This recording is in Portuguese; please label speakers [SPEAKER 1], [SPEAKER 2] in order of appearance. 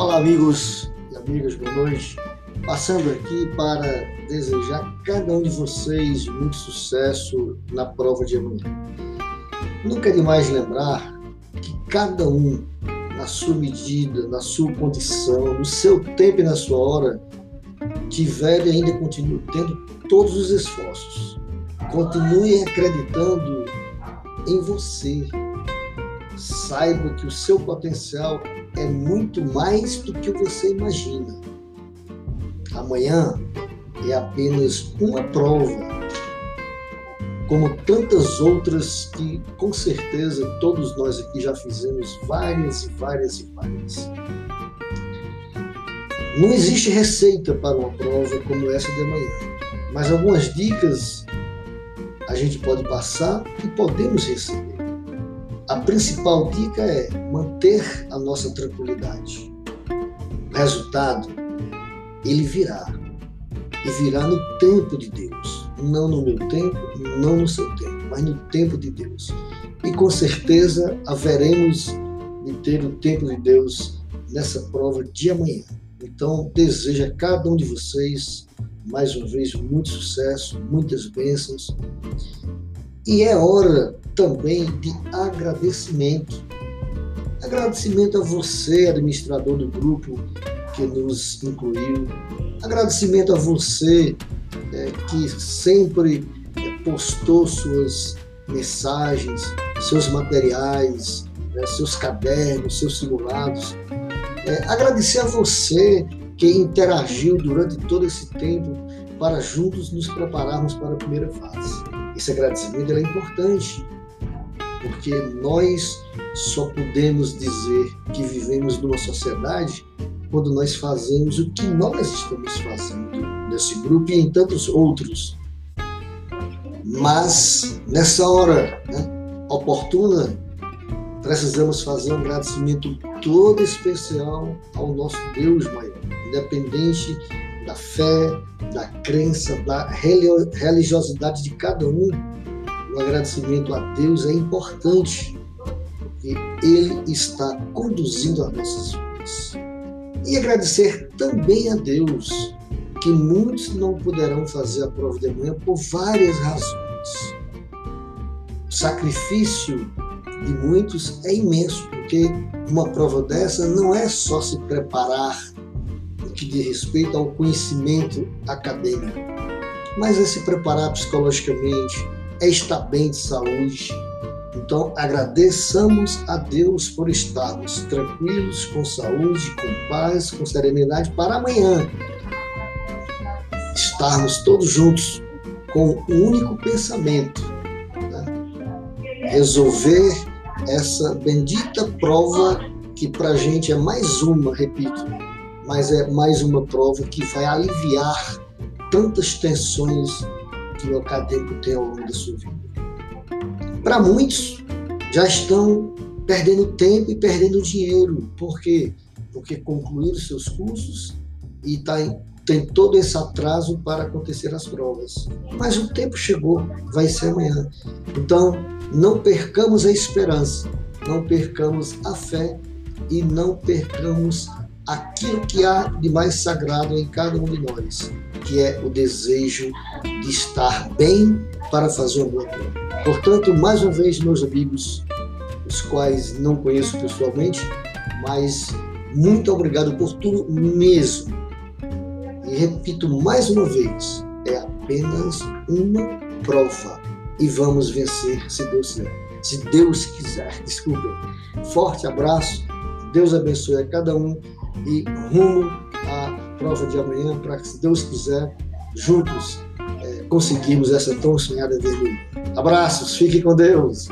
[SPEAKER 1] Olá, amigos e amigas, boa noite. Passando aqui para desejar a cada um de vocês muito sucesso na prova de amanhã. Nunca é demais lembrar que cada um, na sua medida, na sua condição, no seu tempo e na sua hora, tiver e ainda continue tendo todos os esforços. Continue acreditando em você. Saiba que o seu potencial é muito mais do que você imagina. Amanhã é apenas uma prova, como tantas outras que com certeza todos nós aqui já fizemos várias e várias e várias. Não existe receita para uma prova como essa de amanhã, mas algumas dicas a gente pode passar e podemos receber. A principal dica é manter a nossa tranquilidade. O resultado, ele virá. E virá no tempo de Deus. Não no meu tempo, não no seu tempo, mas no tempo de Deus. E com certeza haveremos de ter o tempo de Deus nessa prova de amanhã. Então, desejo a cada um de vocês, mais uma vez, muito sucesso, muitas bênçãos. E é hora também de agradecimento. Agradecimento a você, administrador do grupo que nos incluiu. Agradecimento a você é, que sempre é, postou suas mensagens, seus materiais, né, seus cadernos, seus simulados. É, agradecer a você que interagiu durante todo esse tempo para juntos nos prepararmos para a primeira fase. Esse agradecimento é importante porque nós só podemos dizer que vivemos numa sociedade quando nós fazemos o que nós estamos fazendo nesse grupo e em tantos outros. Mas nessa hora né, oportuna, precisamos fazer um agradecimento todo especial ao nosso Deus maior, independente da fé, da crença, da religiosidade de cada um o agradecimento a Deus é importante, porque Ele está conduzindo as nossas vidas. E agradecer também a Deus, que muitos não poderão fazer a prova de amanhã por várias razões. O sacrifício de muitos é imenso, porque uma prova dessa não é só se preparar no que diz respeito ao conhecimento acadêmico, mas é se preparar psicologicamente, é estar bem de saúde. Então, agradeçamos a Deus por estarmos tranquilos, com saúde, com paz, com serenidade para amanhã. Estarmos todos juntos com um único pensamento: né? resolver essa bendita prova que para a gente é mais uma, repito, mas é mais uma prova que vai aliviar tantas tensões que o acadêmico tem ao longo da sua vida. Para muitos, já estão perdendo tempo e perdendo dinheiro. Por quê? Porque concluíram seus cursos e tá, tem todo esse atraso para acontecer as provas. Mas o tempo chegou, vai ser amanhã. Então, não percamos a esperança, não percamos a fé e não percamos aquilo que há de mais sagrado em cada um de nós, que é o desejo de estar bem para fazer uma boa coisa. Portanto, mais uma vez, meus amigos, os quais não conheço pessoalmente, mas muito obrigado por tudo mesmo. E repito mais uma vez, é apenas uma prova e vamos vencer se Deus quiser. Se Deus quiser, desculpem. Forte abraço, Deus abençoe a cada um e rumo prova de amanhã para que, se Deus quiser, juntos é, conseguimos essa tão sonhada vermelha. Abraços, fique com Deus.